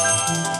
Música